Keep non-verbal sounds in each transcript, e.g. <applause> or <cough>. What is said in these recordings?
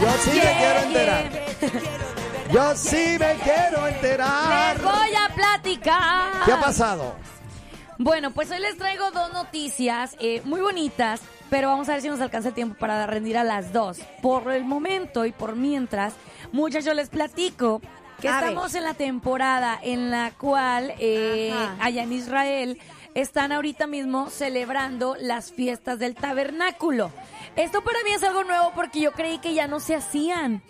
Yo sí me quiero enterar. yeah. Yo sí me quiero enterar. Les voy a platicar. ¿Qué ha pasado? Bueno, pues hoy les traigo dos noticias eh, muy bonitas, pero vamos a ver si nos alcanza el tiempo para rendir a las dos. Por el momento y por mientras, muchachos, les platico que A ver. estamos en la temporada en la cual eh, allá en Israel están ahorita mismo celebrando las fiestas del tabernáculo. Esto para mí es algo nuevo porque yo creí que ya no se hacían.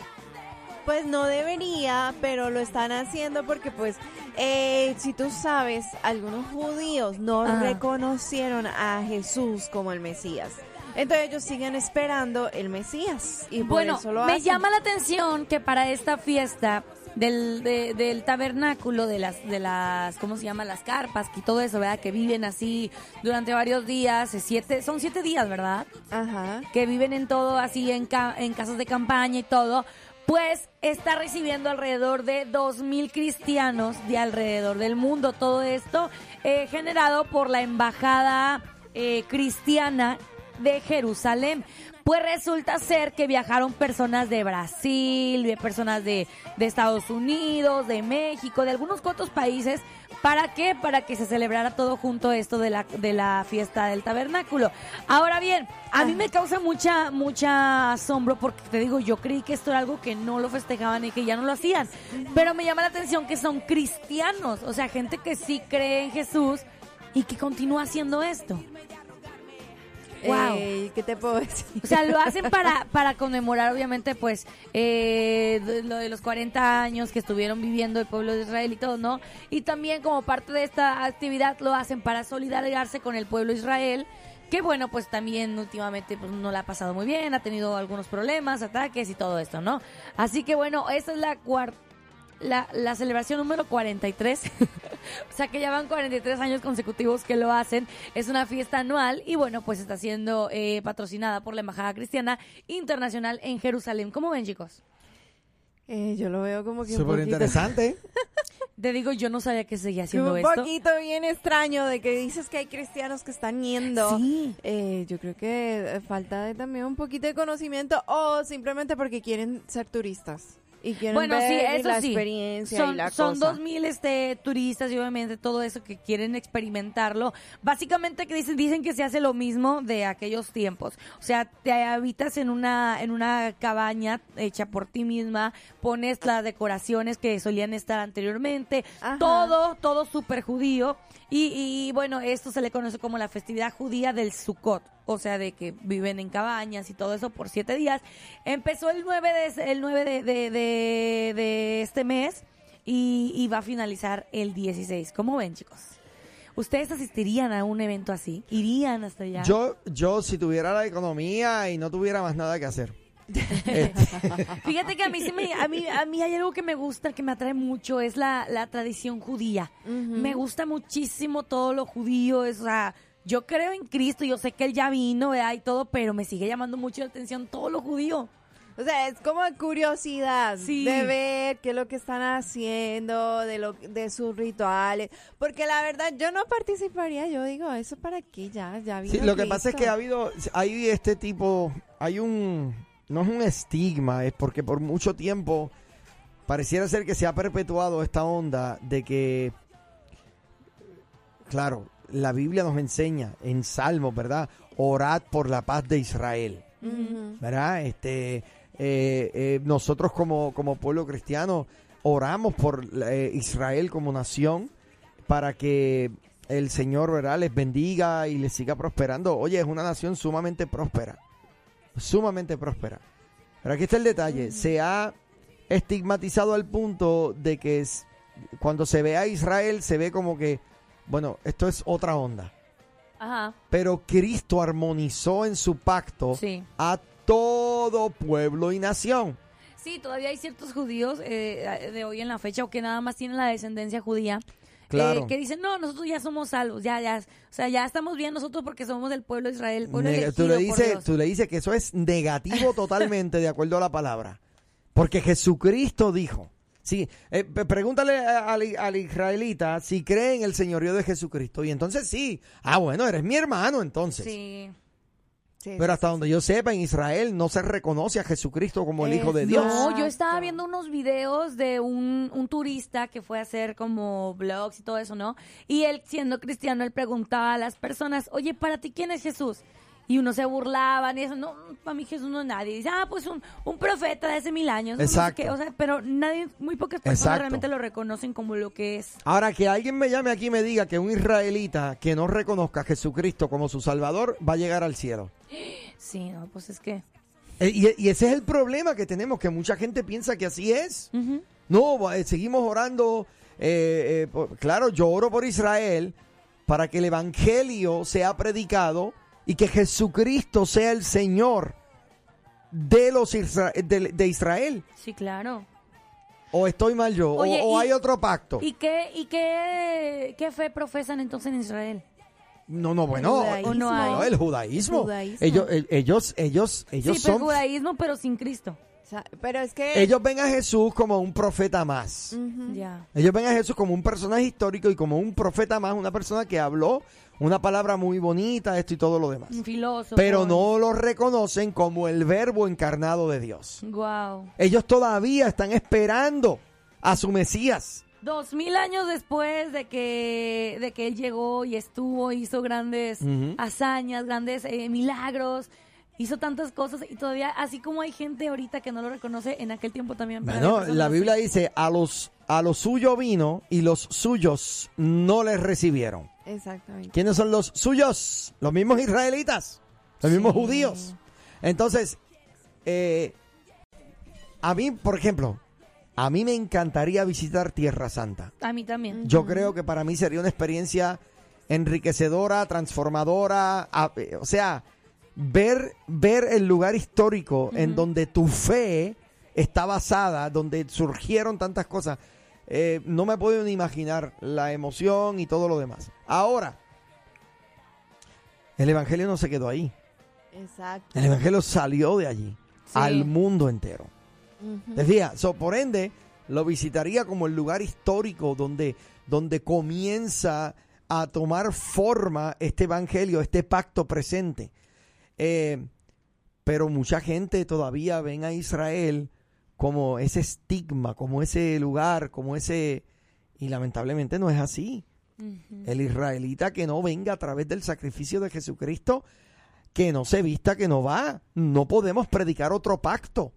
Pues no debería, pero lo están haciendo porque pues, eh, si tú sabes, algunos judíos no Ajá. reconocieron a Jesús como el Mesías. Entonces ellos siguen esperando el Mesías y por Bueno, eso lo me hacen. llama la atención que para esta fiesta del, de- del tabernáculo, de las, de las, ¿cómo se llama? Las carpas y todo eso, ¿verdad? Que viven así durante varios días, siete, son siete días, ¿verdad? Ajá. Que viven en todo así, en, ca- en casas de campaña y todo. Pues está recibiendo alrededor de 2.000 cristianos de alrededor del mundo. Todo esto eh, generado por la embajada eh, cristiana de Jerusalén. Pues resulta ser que viajaron personas de Brasil, personas de, de Estados Unidos, de México, de algunos cuantos países. ¿Para qué? Para que se celebrara todo junto esto de la, de la fiesta del tabernáculo. Ahora bien, a mí me causa mucha, mucha asombro porque te digo, yo creí que esto era algo que no lo festejaban y que ya no lo hacían. Pero me llama la atención que son cristianos, o sea, gente que sí cree en Jesús y que continúa haciendo esto. Wow. Eh, ¿Qué te puedo decir? O sea, lo hacen <laughs> para, para conmemorar, obviamente, pues, eh, lo de los 40 años que estuvieron viviendo el pueblo de Israel y todo, ¿no? Y también como parte de esta actividad lo hacen para solidarizarse con el pueblo de Israel, que bueno, pues también últimamente pues, no la ha pasado muy bien, ha tenido algunos problemas, ataques y todo esto, ¿no? Así que bueno, esta es la cuarta. La, la celebración número 43, <laughs> <laughs> o sea que ya van 43 años consecutivos que lo hacen, es una fiesta anual y bueno, pues está siendo eh, patrocinada por la Embajada Cristiana Internacional en Jerusalén. ¿Cómo ven chicos? Eh, yo lo veo como que un Súper poquito, interesante. <laughs> Te digo, yo no sabía que seguía haciendo un esto. poquito bien extraño de que dices que hay cristianos que están yendo. Sí. Eh, yo creo que eh, falta de también un poquito de conocimiento o simplemente porque quieren ser turistas y quieren Bueno, sí, ver eso la sí. experiencia son, y la son cosa. este, turistas y obviamente todo eso que quieren experimentarlo. Básicamente que dicen, dicen que se hace lo mismo de aquellos tiempos. O sea, te habitas en una, en una cabaña hecha por ti misma, pones las decoraciones que solían estar anteriormente, Ajá. todo, todo súper judío. Y, y bueno, esto se le conoce como la festividad judía del Sukkot. O sea, de que viven en cabañas y todo eso por siete días. Empezó el 9 de, el 9 de, de, de- de este mes y, y va a finalizar el 16. ¿Cómo ven, chicos? ¿Ustedes asistirían a un evento así? ¿Irían hasta allá? Yo, yo si tuviera la economía y no tuviera más nada que hacer. <laughs> Este, Fíjate que a mí, sí me, a, mí, a mí hay algo que me gusta, que me atrae mucho, es la, la tradición judía. Me gusta muchísimo todo lo judío, es, o sea, yo creo en Cristo, yo sé que Él ya vino, ¿verdad? Y todo, pero me sigue llamando mucho la atención todo lo judío. O sea, es como curiosidad Sí. de ver qué es lo que están haciendo, de lo de sus rituales, porque la verdad yo no participaría, yo digo, eso para qué ya, ya vino sí, lo que pasa es que ha habido, hay este tipo, hay un, no es un estigma, es porque por mucho tiempo pareciera ser que se ha perpetuado esta onda de que, claro, la Biblia nos enseña en Salmos, ¿verdad? Orad por la paz de Israel. ¿verdad? Este, eh, eh, nosotros como, como pueblo cristiano oramos por eh, Israel como nación para que el Señor, ¿verdad? Les bendiga y les siga prosperando. Oye, es una nación sumamente próspera, sumamente próspera. Pero aquí está el detalle, se ha estigmatizado al punto de que es- cuando se ve a Israel se ve como que, bueno, esto es otra onda. Ajá. Pero Cristo armonizó en su pacto Sí. a todo pueblo y nación. Sí, todavía hay ciertos judíos eh, de hoy en la fecha o que nada más tienen la descendencia judía. Claro. eh, que dicen, no, nosotros ya somos salvos, ya, ya, o sea, ya estamos bien nosotros porque somos del pueblo de Israel, el pueblo Nega- tú, le dices, tú le dices que eso es negativo totalmente de acuerdo a la palabra. Porque Jesucristo dijo, sí, eh, pregúntale al, al israelita si cree en el señorío de Jesucristo. Y entonces sí, ah, bueno, eres mi hermano entonces. Sí. Sí, Pero hasta sí, donde yo sepa, en Israel no se reconoce a Jesucristo como el Hijo de Dios. No, yo estaba viendo unos videos de un, un turista que fue a hacer como vlogs y todo eso, ¿no? Y él, siendo cristiano, él preguntaba a las personas, oye, ¿para ti quién es Jesús? Y uno se burlaban y eso, no, para mí Jesús no es nadie. Dice, ah, pues un, un profeta de hace mil años. no sé Exacto. O sea, pero nadie, muy pocas personas Exacto. realmente lo reconocen como lo que es. Ahora, que alguien me llame aquí y me diga que un israelita que no reconozca a Jesucristo como su Salvador va a llegar al cielo. Sí, no, pues es que... Eh, Y, y ese es el problema que tenemos, que mucha gente piensa que así es. No, eh, seguimos orando. eh, eh, por- claro, yo oro por Israel para que el Evangelio sea predicado y que Jesucristo sea el Señor de los Isra- de, de Israel. Sí, claro. ¿O estoy mal yo? ¿O- Oye, ¿O, y- hay otro pacto? ¿Y qué, y qué, qué fe profesan entonces en Israel? no, no, bueno. ¿O no el judaísmo. Ellos, el- ellos, ellos, ellos sí, pero son. judaísmo, pero sin Cristo. O sea, pero es que... Ellos ven a Jesús como un profeta más. Ellos ven a Jesús como un personaje histórico y como un profeta más, una persona que habló una palabra muy bonita, esto y todo lo demás. Un filósofo. Pero no lo reconocen como el verbo encarnado de Dios. Wow. Ellos todavía están esperando a su Mesías. Dos mil años después de que, de que él llegó y estuvo, hizo grandes hazañas, grandes eh, milagros, hizo tantas cosas y todavía, así como hay gente ahorita que no lo reconoce, en aquel tiempo también. Bueno, la así. Biblia dice, a los, a los suyos vino y los suyos no les recibieron. Exactamente. ¿Quiénes son los suyos? Los mismos israelitas, los mismos judíos. Entonces, eh, a mí, por ejemplo, a mí me encantaría visitar Tierra Santa. A mí también. Yo creo que para mí sería una experiencia enriquecedora, transformadora, a- eh, o sea, ver, ver el lugar histórico en donde tu fe está basada, donde surgieron tantas cosas. Eh, no me puedo ni imaginar la emoción y todo lo demás. Ahora, el Evangelio no se quedó ahí. Exacto. El Evangelio salió de allí Sí. al mundo entero. So, por ende, lo visitaría como el lugar histórico donde, donde comienza a tomar forma este evangelio, este pacto presente. Eh, pero mucha gente todavía ven a Israel como ese estigma, como ese lugar, como ese... Y lamentablemente no es así. El israelita que no venga a través del sacrificio de Jesucristo, que no se vista, que no va. No podemos predicar otro pacto.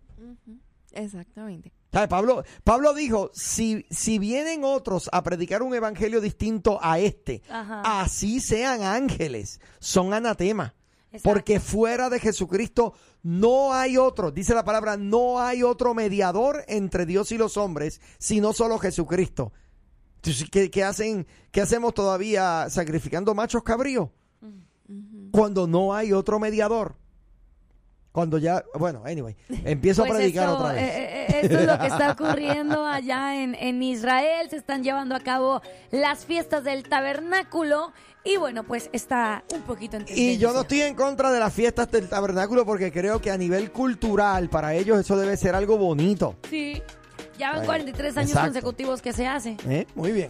Exactamente. ¿Sabe? Pablo, Pablo dijo, si, si vienen otros a predicar un evangelio distinto a este, Ajá. así sean ángeles, son anatema. Exacto. Porque fuera de Jesucristo no hay otro, dice la palabra, no hay otro mediador entre Dios y los hombres, sino solo Jesucristo. Entonces, ¿qué, qué hacen, ¿Qué hacemos todavía sacrificando machos cabríos? Ujú. Cuando no hay otro mediador. Cuando ya, bueno, anyway, <laughs> empiezo Pues a predicar esto, otra vez. eh, eh, esto es lo que está <laughs> ocurriendo allá en, en Israel. Se están llevando a cabo las fiestas del tabernáculo. Y bueno, pues está un poquito en Y yo no estoy en contra de las fiestas del tabernáculo porque creo que a nivel cultural para ellos eso debe ser algo bonito. Sí, ya van Bueno, 43 años exacto. consecutivos que se hace. ¿Eh? Muy bien.